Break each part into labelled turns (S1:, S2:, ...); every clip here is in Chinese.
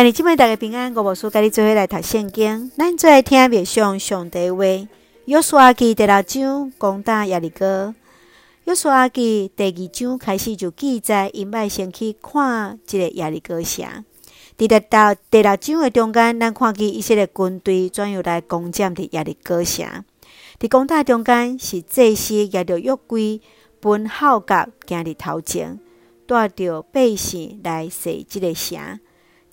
S1: 今日姊妹大家平安，我无事，甲你做伙来读圣经。咱做来听默想上帝话。约书亚记第六章攻打耶利哥。约书亚记第二章开始就记载，因爱先去看这个耶利哥城。伫咧到第六章的中间，咱看见以色列军队怎样来攻占伫耶利哥城。伫攻打中间，是祭司拿着约柜奔后甲行伫头前，带着百姓来洗这个城。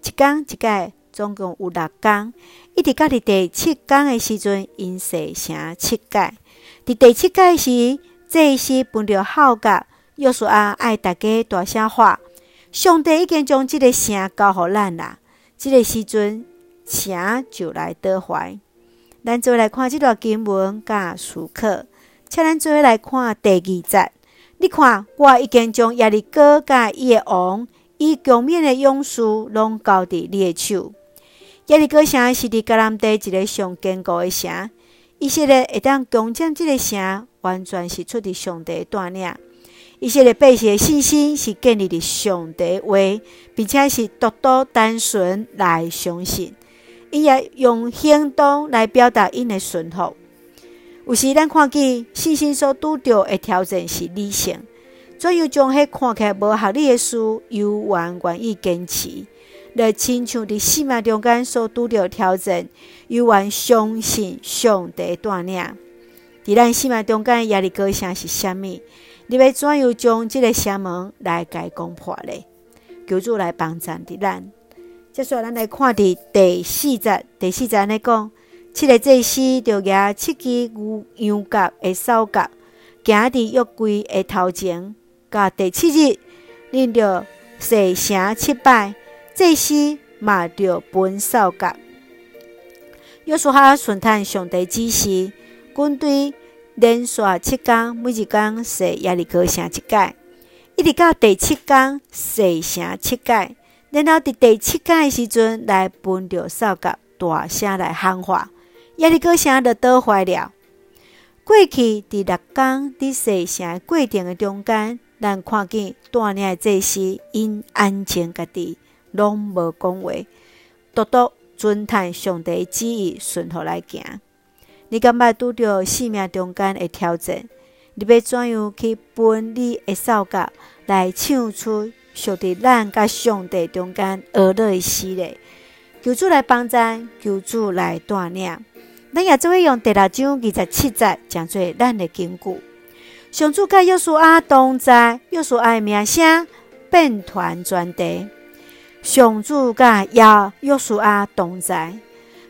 S1: 一天一改，总共有六天，一直到伫第七天的时阵，因洗成七改。伫第七改时，祭司分着号甲，约书亚爱大家大声喊：上帝已经将这个声交予咱啦！这个时阵，城就来得怀。咱做来看这段经文，甲思考，请咱做来看第二节。你看，我已经将耶利哥甲伊的王。伊强勉的勇士拢交伫你的手。耶利哥城是伫迦南地一个上坚固的城，以色列会当攻占这个城，完全是出伫上帝的带领。以色列百姓的信心是建立伫上帝话，并且是独独单纯来相信，伊也用行动来表达因的顺服。有时咱看见信心所拄着的挑战是理性。怎样将迄看起来无合理的事，又愿愿意坚持，来亲像伫生命中间所拄着挑战，又愿相信上帝带领。伫咱生命中间耶利哥声是啥物？你要怎样将即个城门来甲攻破呢？求主来帮助伫咱。接下咱来看伫第四节，第四节安尼讲，七个祭司就举七支牛羊角的扫角，行伫约柜的头前。到第七日，恁着洗城七拜，祭司嘛着分扫角。约书亚顺探上帝指示，军队连续七天，每一天洗耶利哥城一摆，一直到第七天洗城七摆，然后伫第七天的时阵来分着扫角，大声来喊话，耶利哥城就倒坏了。过去伫六天伫洗城的过程的中间。咱看见带领的祭司因安静家己，拢无讲话，独独遵探上帝旨意，顺服来行。你敢捌拄着生命中间的挑战？你要怎样去分你的扫角，来唱出属于咱甲上帝中间儿乐的诗嘞？求主来帮助，求主来带领。咱也做会用第六章二十七节讲做咱的经句。上主甲约书亚同在，约书亚的名声遍传全地。上主甲约约书亚同在，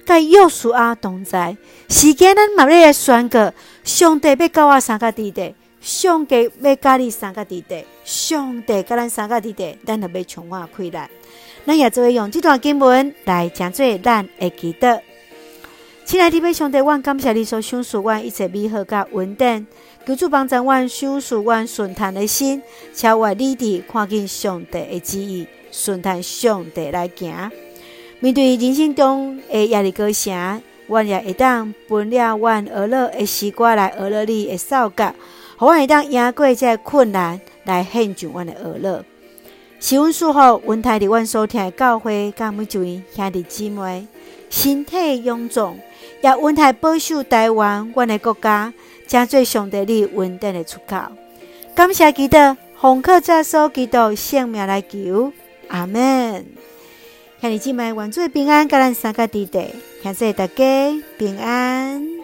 S1: 甲约书亚同在。时间咱嘛要来宣告，上帝要教我三个地带，上帝要教你三个地带，上帝教咱三个地带，咱就要充满快乐。咱也做用这段经文来讲做咱会记得。亲爱的弟兄姊妹，我感谢你所赏赐我一切美好甲稳定。求主帮助我赏赐我顺坦的心，且我立地看见上帝的旨意，顺坦上帝来行。面对人生中的压力高声，我也会当分了我儿乐的诗歌来儿乐你的扫角，互我会当赢过这困难来献上我的儿乐。赐阮赐福，阮台伫阮所听的教诲，甲每一位兄弟姊妹身体臃肿，也阮台保守台湾，阮的国家。将最上帝你稳定的出口，感谢基督，奉靠耶稣基督圣名来求，阿门。兄弟姊妹，愿主平安，甲咱三个地带，感谢大家平安。